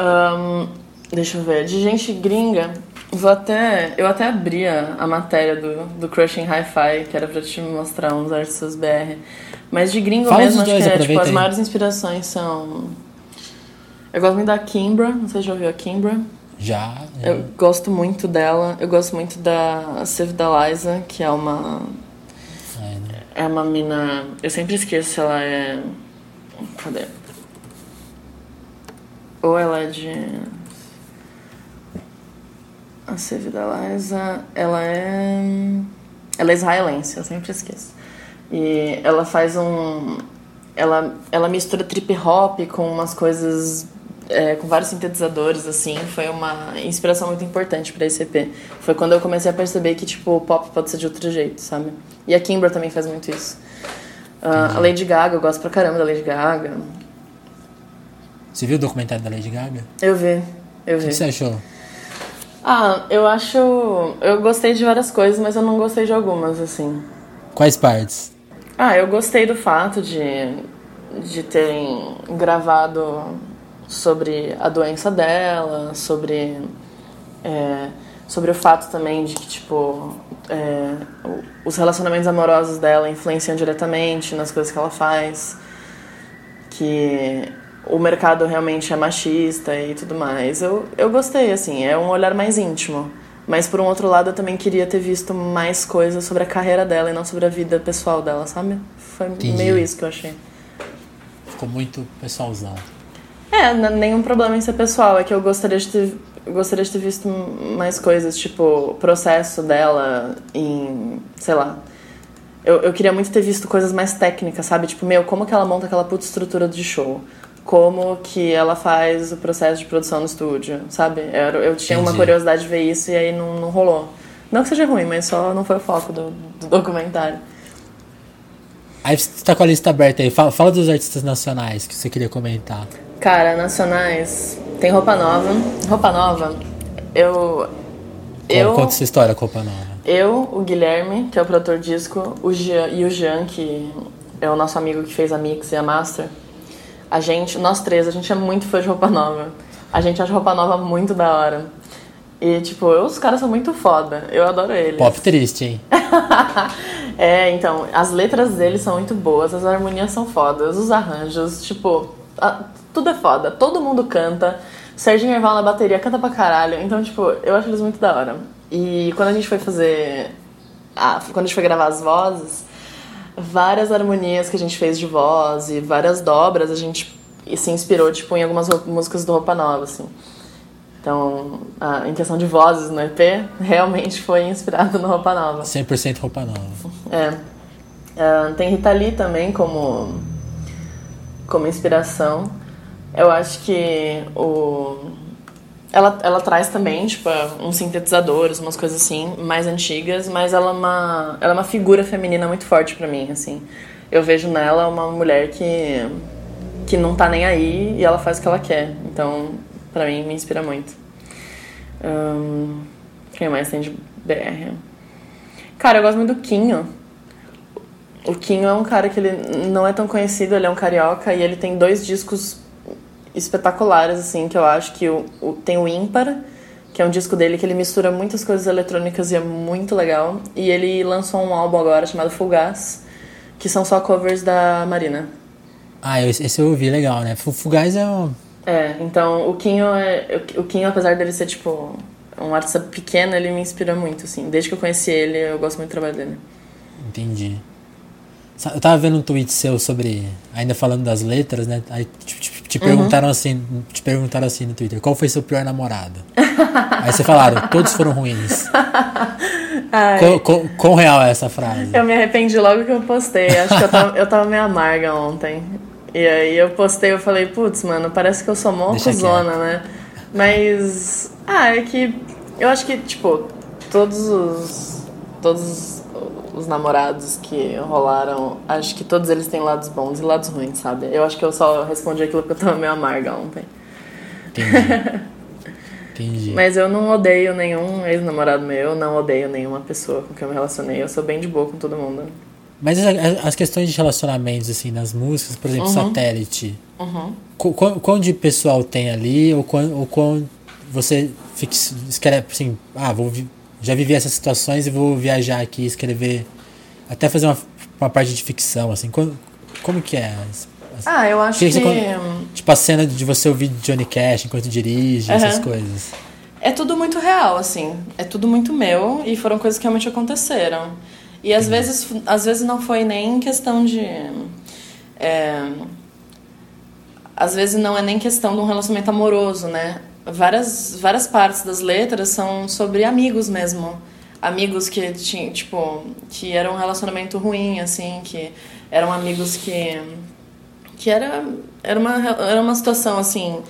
Um, deixa eu ver. De gente gringa, vou até. Eu até abri a, matéria do, do Crushing Hi-Fi, que era pra te mostrar uns artistas BR. Mas de gringo Fala mesmo, acho que é, tipo, as maiores inspirações são. Eu gosto muito da Kimbra, não sei se já ouviu a Kimbra. Já. Eu gosto muito dela. Eu gosto muito da Save da Liza, que é uma. É? É uma mina. Eu sempre esqueço se ela é. Cadê? Ou ela é de. A Save da Liza, ela é. Ela é israelense, eu sempre esqueço. E ela faz um. Ela, ela mistura trip hop com umas coisas. É, com vários sintetizadores, assim. Foi uma inspiração muito importante para esse EP. Foi quando eu comecei a perceber que, tipo, o pop pode ser de outro jeito, sabe? E a Kimbra também faz muito isso. Uh, a Lady Gaga, eu gosto pra caramba da Lady Gaga. Você viu o documentário da Lady Gaga? Eu vi, eu O vi. que você achou? Ah, eu acho. Eu gostei de várias coisas, mas eu não gostei de algumas, assim. Quais partes? Ah, eu gostei do fato de, de terem gravado sobre a doença dela, sobre. é, sobre o fato também de que, tipo, é, os relacionamentos amorosos dela influenciam diretamente nas coisas que ela faz. Que o mercado realmente é machista e tudo mais. Eu, eu gostei, assim, é um olhar mais íntimo. Mas por um outro lado, eu também queria ter visto mais coisas sobre a carreira dela e não sobre a vida pessoal dela, sabe? Foi Entendi. meio isso que eu achei. Ficou muito pessoalzão. É, nenhum problema em ser pessoal, é que eu gostaria de ter, gostaria de ter visto mais coisas, tipo, o processo dela em, sei lá. Eu, eu queria muito ter visto coisas mais técnicas, sabe? Tipo, meu, como que ela monta aquela puta estrutura de show? Como que ela faz o processo de produção no estúdio, sabe? Eu, eu tinha uma Entendi. curiosidade de ver isso e aí não, não rolou. Não que seja ruim, mas só não foi o foco do, do documentário. Aí você tá com a lista aberta aí. Fala, fala dos artistas nacionais que você queria comentar. Cara, nacionais, tem roupa nova. Roupa nova, eu. Eu, Conta essa história com Roupa Nova. eu, o Guilherme, que é o produtor disco, o Jean, e o Jean, que é o nosso amigo que fez a mix e a master. A gente, nós três, a gente é muito fã de roupa nova. A gente acha roupa nova muito da hora. E, tipo, os caras são muito foda. Eu adoro eles. Pop triste, hein? [LAUGHS] é, então, as letras deles são muito boas, as harmonias são fodas, os arranjos, tipo, a- tudo é foda, todo mundo canta. Serginho Erval na bateria canta pra caralho, então, tipo, eu acho eles muito da hora. E quando a gente foi fazer. ah, quando a gente foi gravar as vozes, várias harmonias que a gente fez de voz e várias dobras a gente se inspirou, tipo, em algumas músicas do Roupa Nova, assim. Então, a, em questão de vozes no EP, [LAUGHS] realmente foi inspirado no Roupa Nova. 100% Roupa Nova. É. Ah, tem Rita Lee também como, como inspiração. Eu acho que o. Ela, ela traz também, tipo, uns sintetizadores, umas coisas assim, mais antigas, mas ela é uma, ela é uma figura feminina muito forte pra mim, assim. Eu vejo nela uma mulher que, que não tá nem aí e ela faz o que ela quer. Então, pra mim, me inspira muito. Quem mais tem de BR? Cara, eu gosto muito do Quinho. O Quinho é um cara que ele não é tão conhecido, ele é um carioca e ele tem dois discos espetaculares, assim, que eu acho que o, o- tem o Ímpar, que é um disco dele que ele mistura muitas coisas eletrônicas e é muito legal. E ele lançou um álbum agora chamado Fugaz, que são só covers da Marina. Ah, esse eu ouvi, legal, né? Fu- Fugaz é um. É, então o Quinho, é, o Quinho, apesar dele ser, tipo, um artista pequeno, ele me inspira muito, assim. Desde que eu conheci ele, eu gosto muito do trabalho dele. Entendi. Eu tava vendo um tweet seu sobre. Ainda falando das letras, né? Aí te, te- te perguntaram assim. Te perguntaram assim no Twitter, qual foi seu pior namorado? [LAUGHS] Aí você falaram, todos foram ruins. Quão, quão- quão real é essa frase? Eu me arrependi logo que eu postei. Acho que eu tava, eu tava meio amarga ontem. E aí eu postei, eu falei, putz, mano, parece que eu sou mó cuzona, né? Mas. Ah, é que. Eu acho que, tipo, todos os. Todos os namorados que rolaram, acho que todos eles têm lados bons e lados ruins, sabe? Eu acho que eu só respondi aquilo porque eu tava meio amarga ontem. Entendi. [LAUGHS] Entendi. Mas eu não odeio nenhum ex-namorado meu, não odeio nenhuma pessoa com quem eu me relacionei. Eu sou bem de boa com todo mundo. Mas as questões de relacionamentos, assim, nas músicas, por exemplo, uhum. satélite. Uhum. Quão de pessoal tem ali, ou quando, ou quando você fica, escreve assim, ah, vou, já vivi essas situações e vou viajar aqui, escrever, até fazer uma, uma parte de ficção, assim, como, como que é? Ah, eu acho que... que... Tipo, a cena de você ouvir Johnny Cash enquanto dirige, uhum. essas coisas. É tudo muito real, assim. É tudo muito meu e foram coisas que realmente aconteceram. E às vezes, às vezes não foi nem questão de... É, às vezes não é nem questão de um relacionamento amoroso, né? Várias, várias partes das letras são sobre amigos mesmo. Amigos que tinham, tipo, que era um relacionamento ruim, assim, que eram amigos que que era, era, uma, era uma situação, assim,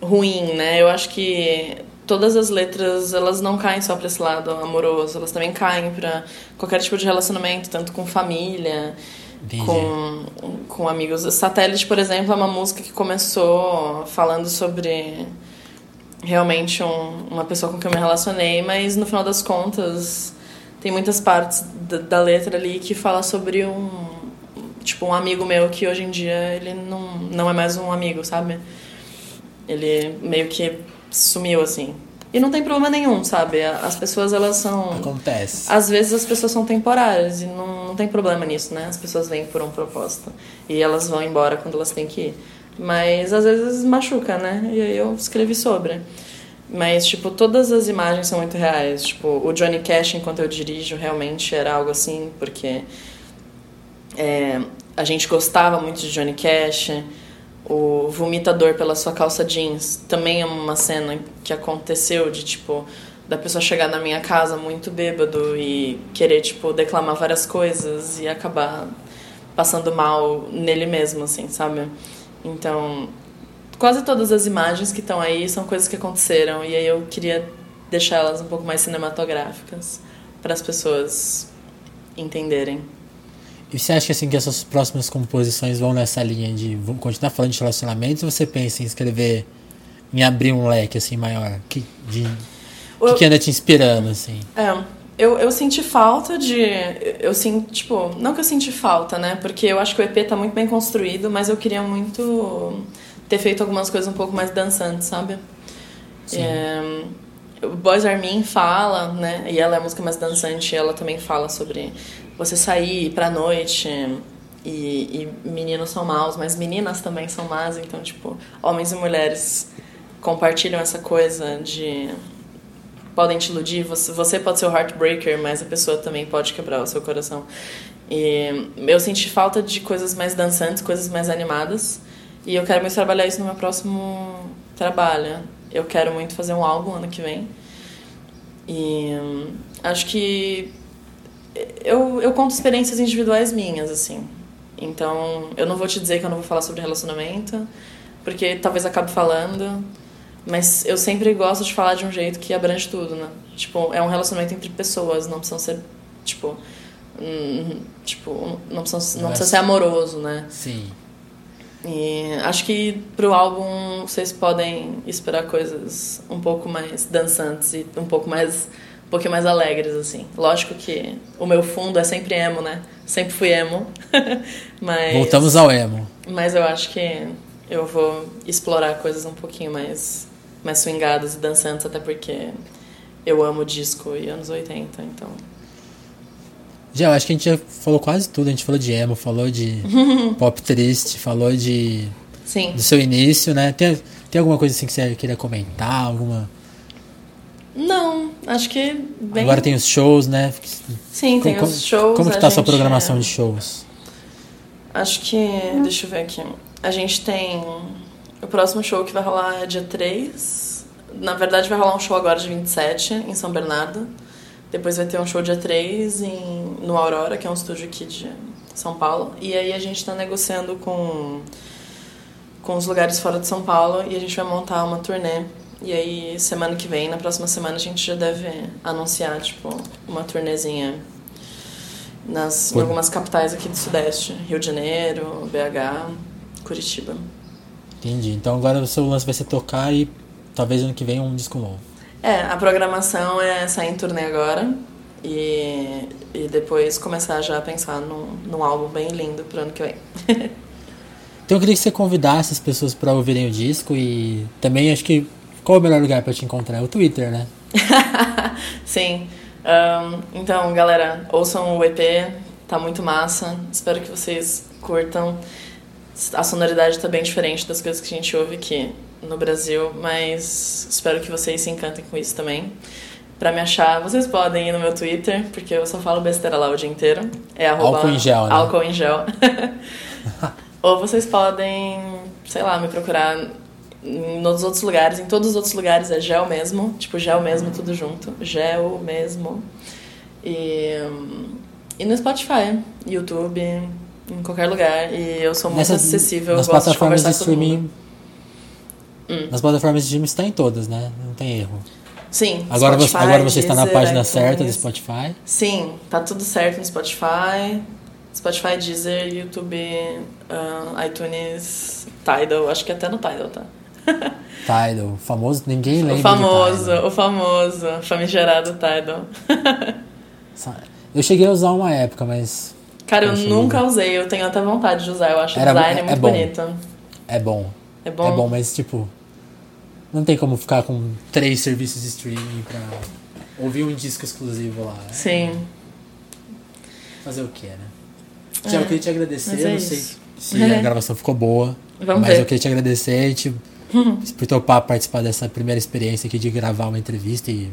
ruim, né? Eu acho que todas as letras, elas não caem só para esse lado amoroso, elas também caem para qualquer tipo de relacionamento, tanto com família, com, com amigos. Satélite, por exemplo, é uma música que começou falando sobre realmente um, uma pessoa com quem eu me relacionei, mas no final das contas tem muitas partes da, da letra ali que fala sobre um tipo, um amigo meu que hoje em dia ele não, não é mais um amigo, sabe? Ele meio que sumiu, assim. E não tem problema nenhum, sabe? As pessoas, elas são... Acontece. Às vezes as pessoas são temporárias e não, não tem problema nisso, né? As pessoas vêm por um propósito. E elas vão embora quando elas têm que ir. Mas às vezes machuca, né? E aí eu escrevi sobre. Mas, tipo, todas as imagens são muito reais. Tipo, o Johnny Cash, enquanto eu dirijo, realmente era algo assim, porque é, a gente gostava muito de Johnny Cash. O vomitador pela sua calça jeans também é uma cena que aconteceu de tipo da pessoa chegar na minha casa muito bêbado e querer tipo declamar várias coisas e acabar passando mal nele mesmo, assim, sabe? Então, quase todas as imagens que estão aí são coisas que aconteceram e aí eu queria deixar elas um pouco mais cinematográficas para as pessoas entenderem. E você acha assim, que essas próximas composições vão nessa linha de vão continuar falando de relacionamentos ou você pensa em escrever, em abrir um leque assim maior? Que, de, o que, que anda te inspirando, assim? É, eu, eu senti falta de. Eu sinto, tipo, não que eu senti falta, né? Porque eu acho que o EP tá muito bem construído, mas eu queria muito ter feito algumas coisas um pouco mais dançantes, sabe? Sim. É, o Boys Armin fala, né? E ela é a música mais dançante, ela também fala sobre você sair pra noite e, e, meninos são maus, mas meninas também são más, então, tipo, homens e mulheres compartilham essa coisa de podem te iludir, você, você pode ser o heartbreaker, mas a pessoa também pode quebrar o seu coração. E eu senti falta de coisas mais dançantes, coisas mais animadas, e eu quero muito trabalhar isso no meu próximo trabalho. Eu quero muito fazer um álbum ano que vem. E hum, acho que eu, eu conto experiências individuais minhas, assim. Então, eu não vou te dizer que eu não vou falar sobre relacionamento, porque talvez acabe falando, mas eu sempre gosto de falar de um jeito que abrange tudo, né? Tipo, é um relacionamento entre pessoas, não precisam ser, tipo, hum, tipo, não precisa, não precisa ser amoroso, né? Sim. E acho que pro álbum vocês podem esperar coisas um pouco mais dançantes e um pouco mais um pouquinho mais alegres, assim. Lógico que o meu fundo é sempre emo, né? Sempre fui emo. [LAUGHS] mas, Voltamos ao emo. Mas eu acho que eu vou explorar coisas um pouquinho mais, mais swingadas e dançantes, até porque eu amo disco e anos 80, então. Já, eu acho que a gente já falou quase tudo. A gente falou de emo, falou de [LAUGHS] pop triste, falou de. Sim. Do seu início, né? Tem, tem alguma coisa assim que você queria comentar? Alguma não, acho que bem... Agora tem os shows, né? Sim, tem como, os shows. Como que tá a sua programação é... de shows? Acho que... Deixa eu ver aqui. A gente tem... O próximo show que vai rolar é dia 3. Na verdade, vai rolar um show agora de 27, em São Bernardo. Depois vai ter um show dia 3 em, no Aurora, que é um estúdio aqui de São Paulo. E aí a gente tá negociando com com os lugares fora de São Paulo e a gente vai montar uma turnê. E aí, semana que vem, na próxima semana, a gente já deve anunciar, tipo, uma turnezinha nas, em algumas capitais aqui do Sudeste. Rio de Janeiro, BH, Curitiba. Entendi. Então agora o seu lance vai ser tocar e talvez ano que vem um disco novo. É, a programação é sair em turnê agora e, e depois começar já a pensar num, num álbum bem lindo pro ano que vem. [LAUGHS] então eu queria que você convidasse as pessoas para ouvirem o disco e também acho que qual é o melhor lugar para te encontrar? O Twitter, né? [LAUGHS] Sim. Um, então, galera, ouçam o EP, tá muito massa. Espero que vocês curtam. A sonoridade tá bem diferente das coisas que a gente ouve aqui no Brasil, mas espero que vocês se encantem com isso também. Pra me achar, vocês podem ir no meu Twitter, porque eu só falo besteira lá o dia inteiro. É arroba álcool em gel, né? Álcool em gel. [LAUGHS] Ou vocês podem, sei lá, me procurar nos outros lugares. Em todos os outros lugares é gel mesmo. Tipo, gel mesmo, tudo junto. Gel mesmo. E, e no Spotify, YouTube, em qualquer lugar. E eu sou muito Nessas, acessível, nas gosto plataformas de, de streaming. Hum. Nas plataformas de streaming está em todas, né? Não tem erro. Sim. Agora, Spotify, você, agora você está na página iTunes. certa do Spotify? Sim, tá tudo certo no Spotify. Spotify, Deezer, YouTube, uh, iTunes, Tidal. Acho que até no Tidal tá. [LAUGHS] Tidal, famoso, ninguém lembra. O famoso, o famoso, famigerado Tidal. [LAUGHS] eu cheguei a usar uma época, mas. Cara, eu nunca usei, eu tenho até vontade de usar, eu acho Era, o design é, muito é bonito. É bom. É bom. É bom, mas tipo. Não tem como ficar com três serviços de streaming pra ouvir um disco exclusivo lá. Né? Sim. Fazer o que, né? Já, é. eu queria te agradecer, é não sei se a gravação ficou boa. Vamos mas ver. eu queria te agradecer, tipo, [LAUGHS] por topar participar dessa primeira experiência aqui de gravar uma entrevista e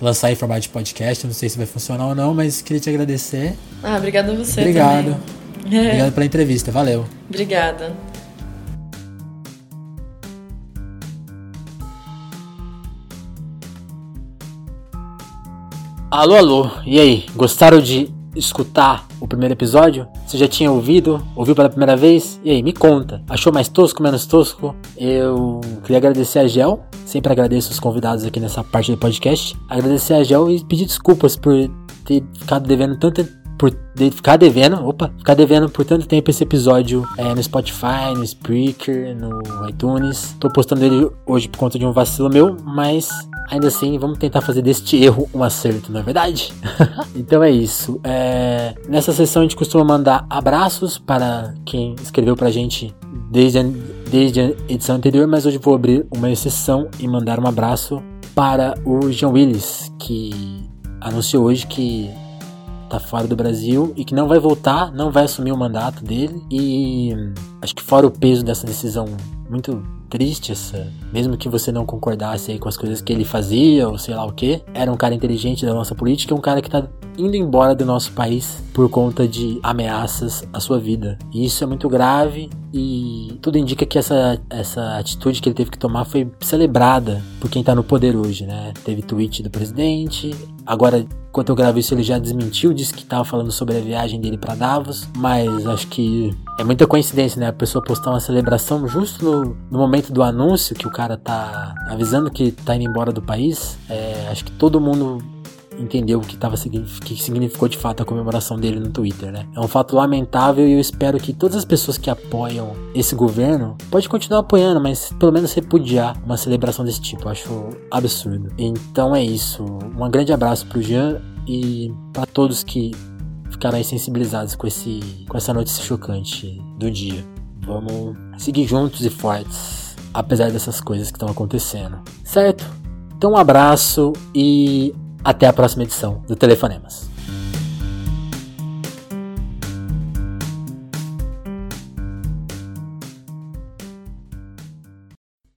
lançar em formato de podcast. Não sei se vai funcionar ou não, mas queria te agradecer. Ah, obrigado a você. Obrigado. Também. [LAUGHS] Obrigado pela entrevista. Valeu. Obrigada. Alô, alô. E aí, gostaram de escutar o primeiro episódio? Você já tinha ouvido? Ouviu pela primeira vez? E aí, me conta. Achou mais tosco, menos tosco? Eu queria agradecer a Gel. Sempre agradeço os convidados aqui nessa parte do podcast. Agradecer a Gel e pedir desculpas por ter ficado devendo tanta por de ficar devendo, opa, ficar devendo por tanto tempo esse episódio é, no Spotify, no Spreaker, no iTunes. Tô postando ele hoje por conta de um vacilo meu, mas ainda assim vamos tentar fazer deste erro um acerto, não é verdade? [LAUGHS] então é isso. É, nessa sessão a gente costuma mandar abraços para quem escreveu pra gente desde a, desde a edição anterior, mas hoje vou abrir uma exceção e mandar um abraço para o Jean Willis, que anunciou hoje que tá fora do Brasil e que não vai voltar, não vai assumir o mandato dele. E acho que fora o peso dessa decisão muito triste essa, mesmo que você não concordasse aí com as coisas que ele fazia ou sei lá o que, era um cara inteligente da nossa política, um cara que tá indo embora do nosso país por conta de ameaças à sua vida. E isso é muito grave e tudo indica que essa, essa atitude que ele teve que tomar foi celebrada por quem tá no poder hoje, né? Teve tweet do presidente, agora Enquanto eu gravo isso, ele já desmentiu, disse que estava falando sobre a viagem dele para Davos, mas acho que é muita coincidência, né? A pessoa postar uma celebração justo no, no momento do anúncio que o cara tá avisando que tá indo embora do país. É, acho que todo mundo entendeu o que, tava, que significou de fato a comemoração dele no Twitter, né? É um fato lamentável e eu espero que todas as pessoas que apoiam esse governo pode continuar apoiando, mas pelo menos repudiar uma celebração desse tipo. Eu acho absurdo. Então é isso. Um grande abraço pro Jean e para todos que ficaram aí sensibilizados com, esse, com essa notícia chocante do dia. Vamos seguir juntos e fortes, apesar dessas coisas que estão acontecendo. Certo? Então um abraço e até a próxima edição do Telefonemas.